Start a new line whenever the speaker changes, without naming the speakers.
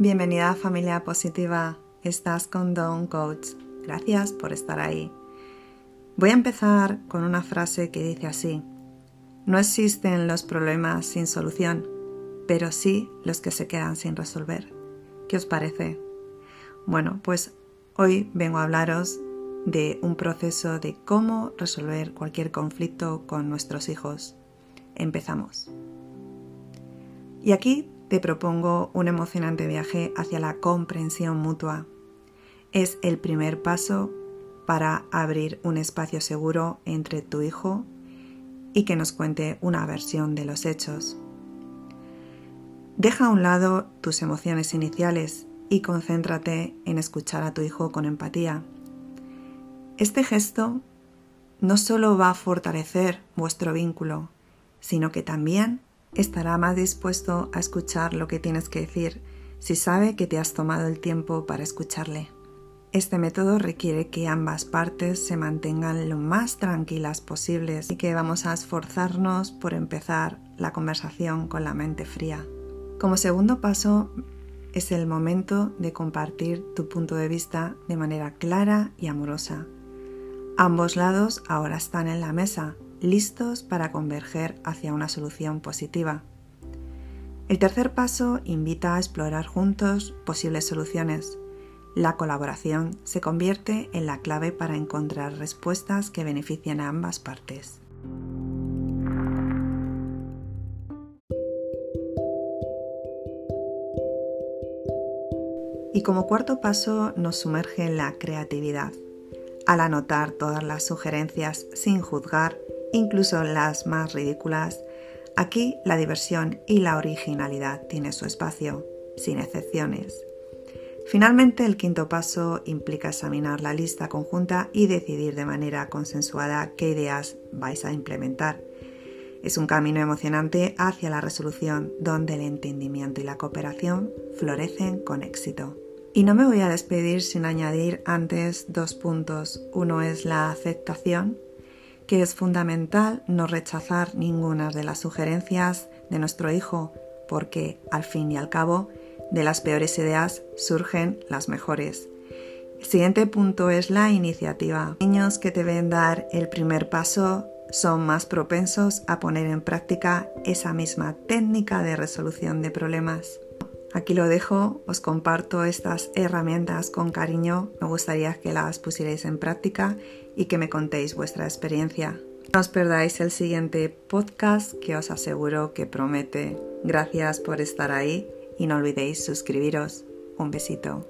Bienvenida a Familia Positiva. Estás con Don Coach. Gracias por estar ahí. Voy a empezar con una frase que dice así. No existen los problemas sin solución, pero sí los que se quedan sin resolver. ¿Qué os parece? Bueno, pues hoy vengo a hablaros de un proceso de cómo resolver cualquier conflicto con nuestros hijos. Empezamos. Y aquí te propongo un emocionante viaje hacia la comprensión mutua. Es el primer paso para abrir un espacio seguro entre tu hijo y que nos cuente una versión de los hechos. Deja a un lado tus emociones iniciales y concéntrate en escuchar a tu hijo con empatía. Este gesto no solo va a fortalecer vuestro vínculo, sino que también estará más dispuesto a escuchar lo que tienes que decir si sabe que te has tomado el tiempo para escucharle. Este método requiere que ambas partes se mantengan lo más tranquilas posibles y que vamos a esforzarnos por empezar la conversación con la mente fría. Como segundo paso, es el momento de compartir tu punto de vista de manera clara y amorosa. Ambos lados ahora están en la mesa, listos para converger hacia una solución positiva. El tercer paso invita a explorar juntos posibles soluciones. La colaboración se convierte en la clave para encontrar respuestas que beneficien a ambas partes. Y como cuarto paso nos sumerge en la creatividad. Al anotar todas las sugerencias sin juzgar, incluso las más ridículas, aquí la diversión y la originalidad tienen su espacio, sin excepciones. Finalmente, el quinto paso implica examinar la lista conjunta y decidir de manera consensuada qué ideas vais a implementar. Es un camino emocionante hacia la resolución donde el entendimiento y la cooperación florecen con éxito. Y no me voy a despedir sin añadir antes dos puntos. Uno es la aceptación, que es fundamental no rechazar ninguna de las sugerencias de nuestro hijo, porque al fin y al cabo de las peores ideas surgen las mejores. El siguiente punto es la iniciativa. niños que deben dar el primer paso son más propensos a poner en práctica esa misma técnica de resolución de problemas. Aquí lo dejo, os comparto estas herramientas con cariño, me gustaría que las pusierais en práctica y que me contéis vuestra experiencia. No os perdáis el siguiente podcast que os aseguro que promete. Gracias por estar ahí y no olvidéis suscribiros. Un besito.